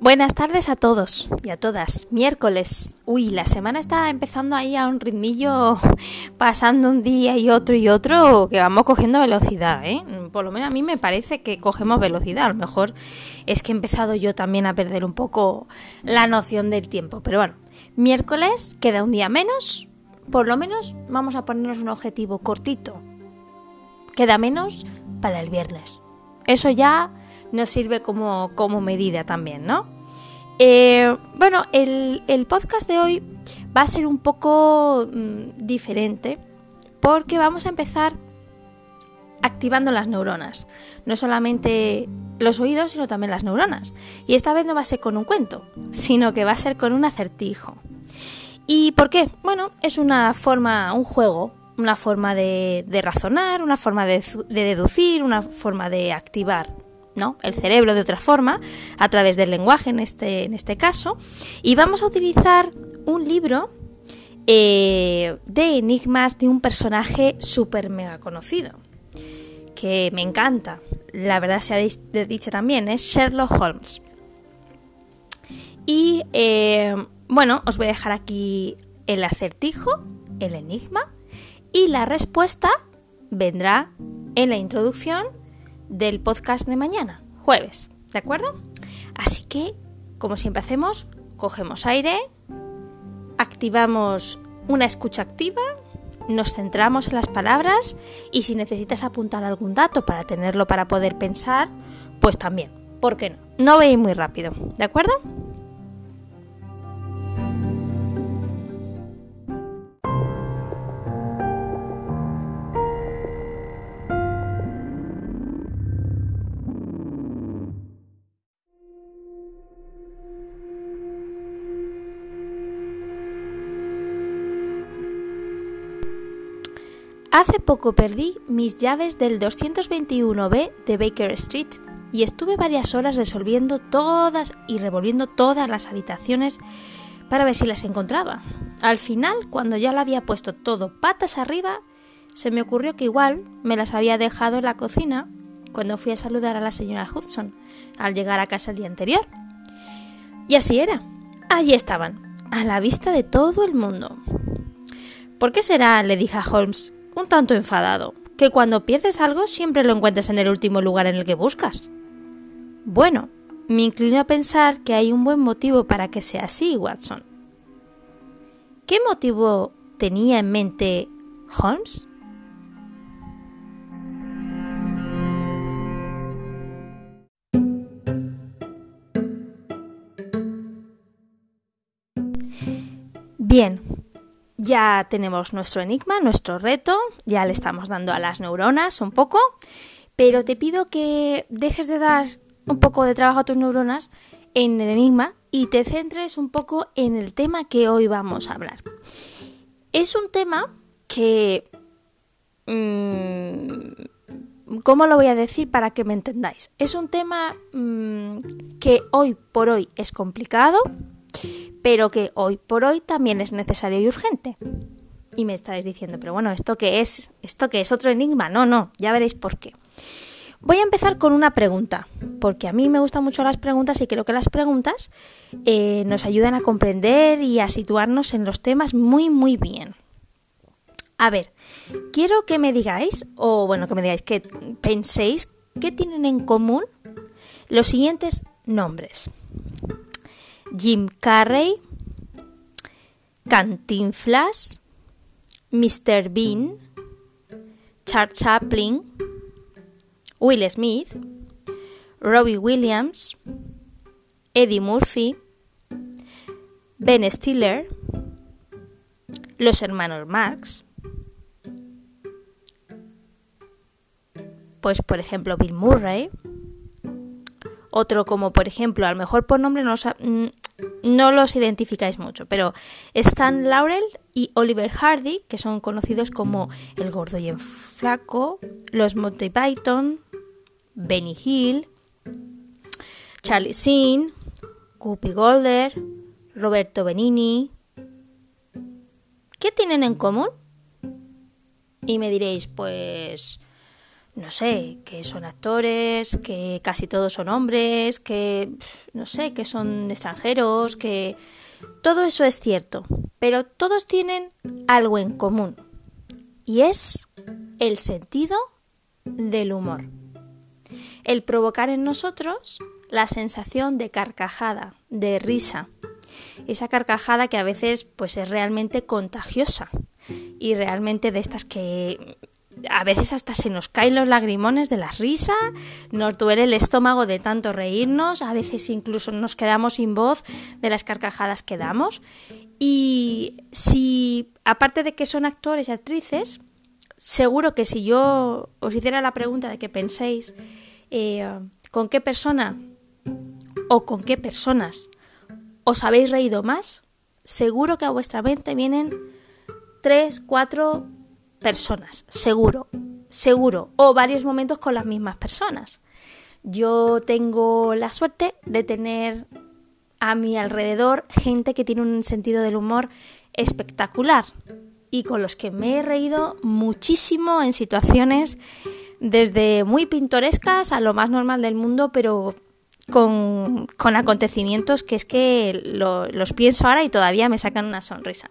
Buenas tardes a todos y a todas. Miércoles. Uy, la semana está empezando ahí a un ritmillo, pasando un día y otro y otro, que vamos cogiendo velocidad, ¿eh? Por lo menos a mí me parece que cogemos velocidad. A lo mejor es que he empezado yo también a perder un poco la noción del tiempo. Pero bueno, miércoles queda un día menos. Por lo menos vamos a ponernos un objetivo cortito. Queda menos para el viernes. Eso ya nos sirve como, como medida también, ¿no? Eh, bueno, el, el, podcast de hoy va a ser un poco mm, diferente porque vamos a empezar activando las neuronas. No solamente los oídos, sino también las neuronas. Y esta vez no va a ser con un cuento, sino que va a ser con un acertijo. ¿Y por qué? Bueno, es una forma, un juego, una forma de, razonar, una forma de deducir, una forma de activar ¿no? el cerebro de otra forma, a través del lenguaje en este, en este caso. Y vamos a utilizar un libro eh, de enigmas de un personaje súper mega conocido, que me encanta, la verdad se ha dicho también, es Sherlock Holmes. Y eh, bueno, os voy a dejar aquí el acertijo, el enigma, y la respuesta vendrá en la introducción del podcast de mañana, jueves, ¿de acuerdo? Así que, como siempre hacemos, cogemos aire, activamos una escucha activa, nos centramos en las palabras y si necesitas apuntar algún dato para tenerlo para poder pensar, pues también, ¿por qué no? No veis muy rápido, ¿de acuerdo? Hace poco perdí mis llaves del 221B de Baker Street y estuve varias horas resolviendo todas y revolviendo todas las habitaciones para ver si las encontraba. Al final, cuando ya lo había puesto todo patas arriba, se me ocurrió que igual me las había dejado en la cocina cuando fui a saludar a la señora Hudson al llegar a casa el día anterior. Y así era. Allí estaban, a la vista de todo el mundo. ¿Por qué será? le dije a Holmes un tanto enfadado, que cuando pierdes algo siempre lo encuentras en el último lugar en el que buscas. Bueno, me inclino a pensar que hay un buen motivo para que sea así, Watson. ¿Qué motivo tenía en mente Holmes? Bien, ya tenemos nuestro enigma, nuestro reto, ya le estamos dando a las neuronas un poco, pero te pido que dejes de dar un poco de trabajo a tus neuronas en el enigma y te centres un poco en el tema que hoy vamos a hablar. Es un tema que... Mmm, ¿Cómo lo voy a decir para que me entendáis? Es un tema mmm, que hoy por hoy es complicado, pero que hoy por hoy también es necesario y urgente. Y me estaréis diciendo, pero bueno, ¿esto qué es? ¿Esto qué es? ¿Otro enigma? No, no, ya veréis por qué. Voy a empezar con una pregunta, porque a mí me gustan mucho las preguntas y creo que las preguntas eh, nos ayudan a comprender y a situarnos en los temas muy, muy bien. A ver, quiero que me digáis, o bueno, que me digáis, que penséis qué tienen en común los siguientes nombres. Jim Carrey, Cantinflas, Mr. Bean, Charles Chaplin, Will Smith, Robbie Williams, Eddie Murphy, Ben Stiller, los hermanos Marx, pues por ejemplo Bill Murray, otro como por ejemplo, a lo mejor por nombre no, no los identificáis mucho, pero Stan Laurel y Oliver Hardy, que son conocidos como El Gordo y el Flaco, los Monty Python, Benny Hill, Charlie Sheen, Guppy Golder, Roberto Benini. ¿Qué tienen en común? Y me diréis, pues no sé, que son actores, que casi todos son hombres, que, no sé, que son extranjeros, que... Todo eso es cierto, pero todos tienen algo en común, y es el sentido del humor. El provocar en nosotros la sensación de carcajada, de risa. Esa carcajada que a veces pues es realmente contagiosa y realmente de estas que a veces hasta se nos caen los lagrimones de la risa, nos duele el estómago de tanto reírnos, a veces incluso nos quedamos sin voz de las carcajadas que damos. Y si, aparte de que son actores y actrices, seguro que si yo os hiciera la pregunta de que penséis eh, con qué persona o con qué personas os habéis reído más, seguro que a vuestra mente vienen tres, cuatro personas, seguro, seguro, o varios momentos con las mismas personas. Yo tengo la suerte de tener a mi alrededor gente que tiene un sentido del humor espectacular y con los que me he reído muchísimo en situaciones desde muy pintorescas a lo más normal del mundo, pero con, acontecimientos que es que los pienso ahora y todavía me sacan una sonrisa.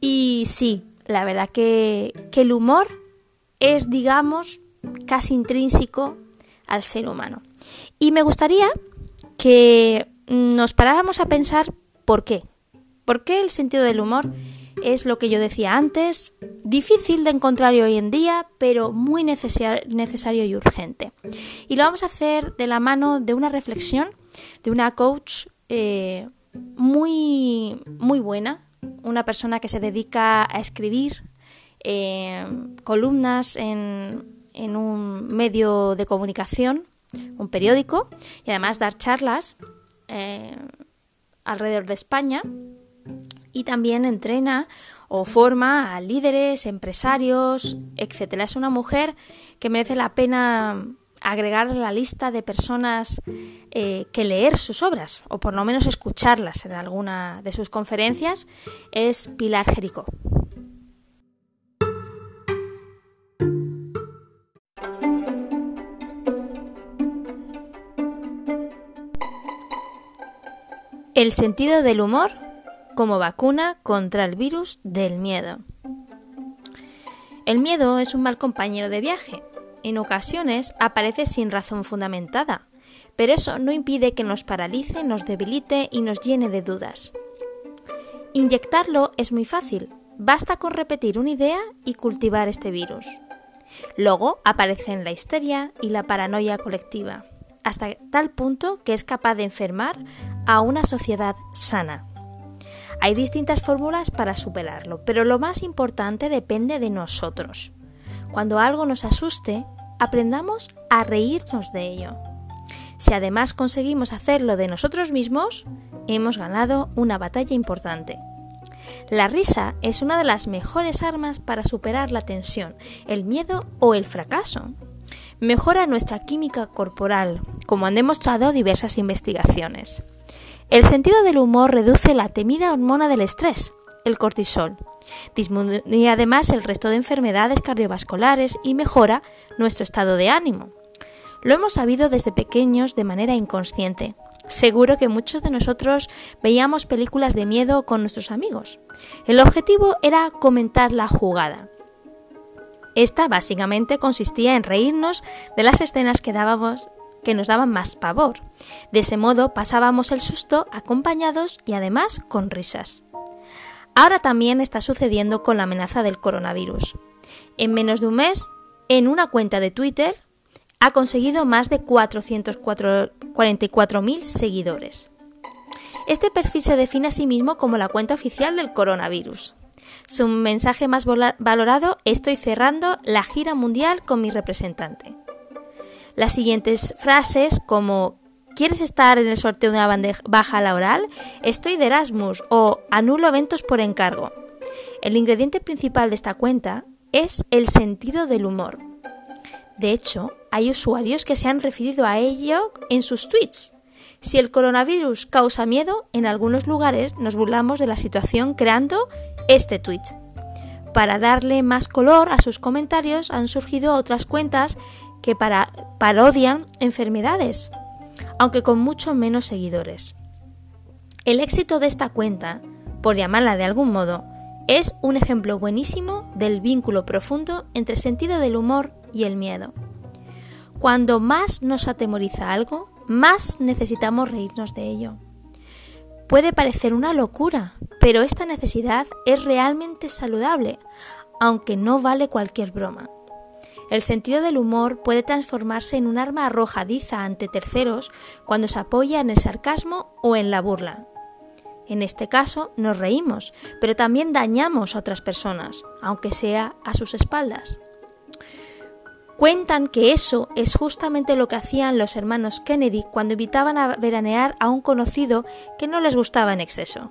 Y sí, la verdad que, el humor es, digamos, casi intrínseco al ser humano. Y me gustaría que nos paráramos a pensar por qué. ¿Por qué el sentido del humor es lo que yo decía antes, difícil de encontrar hoy en día, pero muy necesario y urgente? Y lo vamos a hacer de la mano de una reflexión de una coach eh, muy, muy buena, una persona que se dedica a escribir eh, columnas en, un medio de comunicación, un periódico, y además dar charlas eh, alrededor de España. Y también entrena o forma a líderes, empresarios, etc. Es una mujer que merece la pena agregar la lista de personas eh, que leer sus obras o por lo menos escucharlas en alguna de sus conferencias es Pilar Jericó. El sentido del humor como vacuna contra el virus del miedo. El miedo es un mal compañero de viaje en ocasiones aparece sin razón fundamentada, pero eso no impide que nos paralice, nos debilite y nos llene de dudas. Inyectarlo es muy fácil, basta con repetir una idea y cultivar este virus. Luego aparecen la histeria y la paranoia colectiva, hasta tal punto que es capaz de enfermar a una sociedad sana. Hay distintas fórmulas para superarlo, pero lo más importante depende de nosotros. Cuando algo nos asuste, aprendamos a reírnos de ello. Si además conseguimos hacerlo de nosotros mismos, hemos ganado una batalla importante. La risa es una de las mejores armas para superar la tensión, el miedo o el fracaso. Mejora nuestra química corporal, como han demostrado diversas investigaciones. El sentido del humor reduce la temida hormona del estrés, el cortisol. Disminuye además el resto de enfermedades cardiovasculares y mejora nuestro estado de ánimo. Lo hemos sabido desde pequeños de manera inconsciente. Seguro que muchos de nosotros veíamos películas de miedo con nuestros amigos. El objetivo era comentar la jugada. Esta básicamente consistía en reírnos de las escenas que dábamos que nos daban más pavor. De ese modo pasábamos el susto acompañados y además con risas. Ahora también está sucediendo con la amenaza del coronavirus. En menos de un mes, en una cuenta de Twitter, ha conseguido más de 444.000 seguidores. Este perfil se define a sí mismo como la cuenta oficial del coronavirus. Su mensaje más valorado, estoy cerrando la gira mundial con mi representante. Las siguientes frases como ¿Quieres estar en el sorteo de una bandeja laboral? Estoy de Erasmus o anulo eventos por encargo. El ingrediente principal de esta cuenta es el sentido del humor. De hecho, hay usuarios que se han referido a ello en sus tweets. Si el coronavirus causa miedo, en algunos lugares nos burlamos de la situación creando este tweet. Para darle más color a sus comentarios han surgido otras cuentas que para parodian enfermedades, aunque con mucho menos seguidores. El éxito de esta cuenta, por llamarla de algún modo, es un ejemplo buenísimo del vínculo profundo entre el sentido del humor y el miedo. Cuando más nos atemoriza algo, más necesitamos reírnos de ello. Puede parecer una locura, pero esta necesidad es realmente saludable, aunque no vale cualquier broma. El sentido del humor puede transformarse en un arma arrojadiza ante terceros cuando se apoya en el sarcasmo o en la burla. En este caso nos reímos, pero también dañamos a otras personas, aunque sea a sus espaldas. Cuentan que eso es justamente lo que hacían los hermanos Kennedy cuando invitaban a veranear a un conocido que no les gustaba en exceso.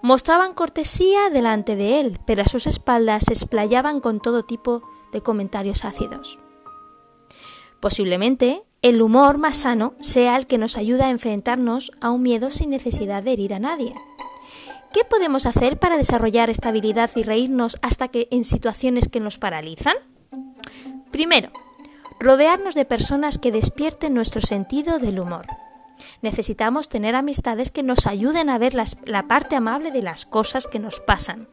Mostraban cortesía delante de él, pero a sus espaldas se explayaban con todo tipo de comentarios ácidos. Posiblemente el humor más sano sea el que nos ayuda a enfrentarnos a un miedo sin necesidad de herir a nadie. ¿Qué podemos hacer para desarrollar esta habilidad y reírnos hasta que en situaciones que nos paralizan? Primero, rodearnos de personas que despierten nuestro sentido del humor. Necesitamos tener amistades que nos ayuden a ver la parte amable de las cosas que nos pasan.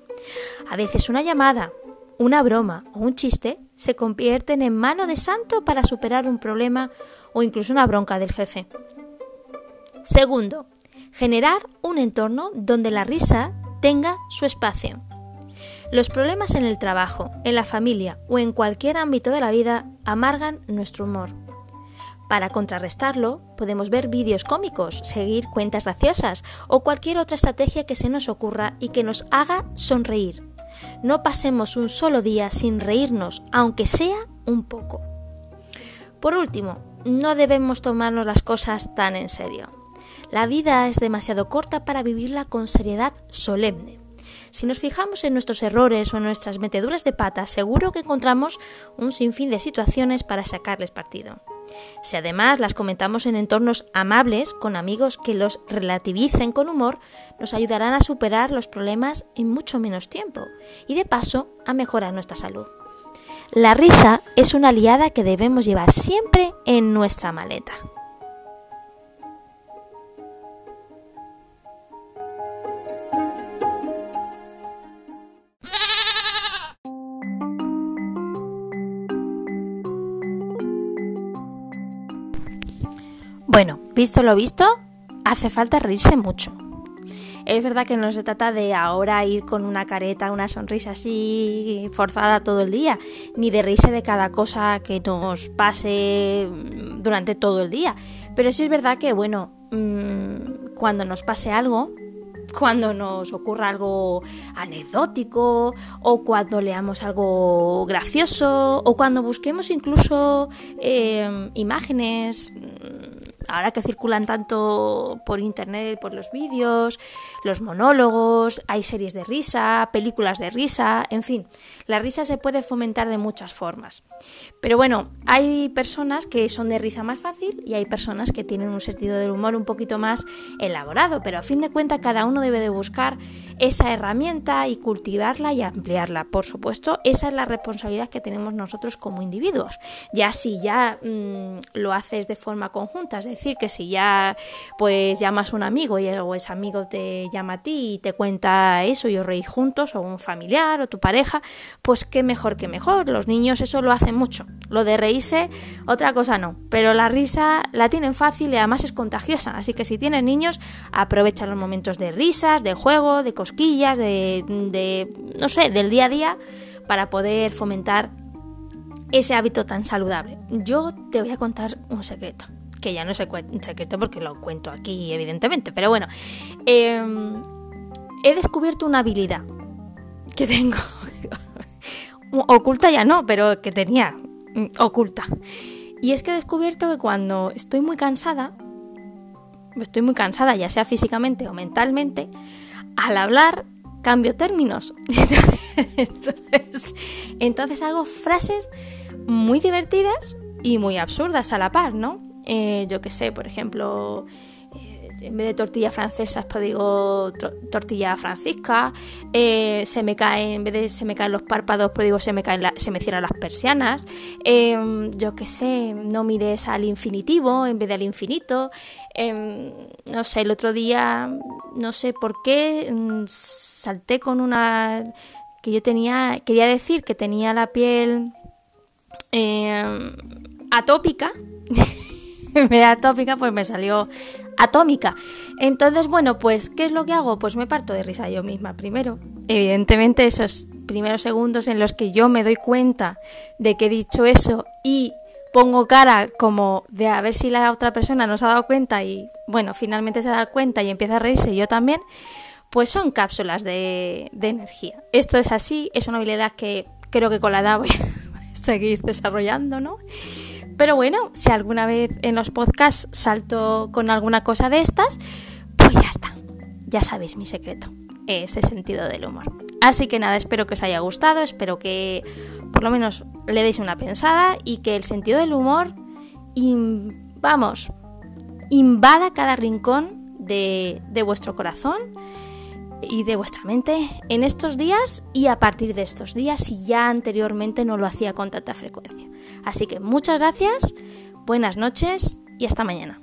A veces una llamada, una broma o un chiste se convierten en mano de santo para superar un problema o incluso una bronca del jefe. Segundo, generar un entorno donde la risa tenga su espacio. Los problemas en el trabajo, en la familia o en cualquier ámbito de la vida amargan nuestro humor. Para contrarrestarlo, podemos ver vídeos cómicos, seguir cuentas graciosas o cualquier otra estrategia que se nos ocurra y que nos haga sonreír. No pasemos un solo día sin reírnos, aunque sea un poco. Por último, no debemos tomarnos las cosas tan en serio. La vida es demasiado corta para vivirla con seriedad solemne. Si nos fijamos en nuestros errores o en nuestras meteduras de pata, seguro que encontramos un sinfín de situaciones para sacarles partido. Si además las comentamos en entornos amables, con amigos que los relativicen con humor, nos ayudarán a superar los problemas en mucho menos tiempo y de paso a mejorar nuestra salud. La risa es una aliada que debemos llevar siempre en nuestra maleta. Bueno, visto lo visto, hace falta reírse mucho. Es verdad que no se trata de ahora ir con una careta, una sonrisa así forzada todo el día, ni de reírse de cada cosa que nos pase durante todo el día. Pero sí es verdad que, bueno, mm, cuando nos pase algo, cuando nos ocurra algo anecdótico o cuando leamos algo gracioso o cuando busquemos incluso eh, imágenes ahora que circulan tanto por internet, por los vídeos, los monólogos, hay series de risa, películas de risa, en fin, la risa se puede fomentar de muchas formas. Pero bueno, hay personas que son de risa más fácil y hay personas que tienen un sentido del humor un poquito más elaborado, pero a fin de cuentas cada uno debe de buscar esa herramienta y cultivarla y ampliarla. Por supuesto, esa es la responsabilidad que tenemos nosotros como individuos. Ya si ya mm, lo haces de forma conjunta, es decir, que si ya pues llamas un amigo y o ese amigo te llama a ti y te cuenta eso y os reís juntos, o un familiar o tu pareja, pues qué mejor que mejor. Los niños eso lo hacen mucho. Lo de reírse, otra cosa no. Pero la risa la tienen fácil y además es contagiosa. Así que si tienes niños, aprovecha los momentos de risas, de juego, de cosquillas, de no sé, del día a día para poder fomentar ese hábito tan saludable. Yo te voy a contar un secreto que ya no es un secreto porque lo cuento aquí, evidentemente, pero bueno, em, he descubierto una habilidad que tengo, oculta ya no, pero que tenía mm, oculta. Y es que he descubierto que cuando estoy muy cansada, estoy muy cansada, ya sea físicamente o mentalmente, al hablar cambio términos. entonces, entonces hago frases muy divertidas y muy absurdas a la par, ¿no? Eh, yo qué sé, por ejemplo, eh, en vez de tortilla francesa, pues digo tortilla francisca, eh, se me caen, en vez de se me caen los párpados, pues digo se me caen se me cierran las persianas, em, yo qué sé, no mires al infinitivo en vez del infinito, em, no sé, el otro día, no sé por qué, mm, salté con una que yo tenía, quería decir que tenía la piel em, atópica, en vez de atópica, pues me salió atómica. Entonces, bueno, pues, ¿qué es lo que hago? Pues me parto de risa yo misma primero. Evidentemente, esos primeros segundos en los que yo me doy cuenta de que he dicho eso y pongo cara como de a ver si la otra persona no se ha dado cuenta y, bueno, finalmente se da cuenta y empieza a reírse yo también, pues son cápsulas de, de energía. Esto es así, es una habilidad que creo que con la edad voy a seguir desarrollando, ¿no? Pero bueno, si alguna vez en los podcasts salto con alguna cosa de estas, pues ya está. Ya sabéis mi secreto, ese sentido del humor. Así que nada, espero que os haya gustado, espero que por lo menos le deis una pensada y que el sentido del humor, vamos, invada cada rincón de, de vuestro corazón y de vuestra mente en estos días y a partir de estos días si ya anteriormente no lo hacía con tanta frecuencia. Así que muchas gracias, buenas noches y hasta mañana.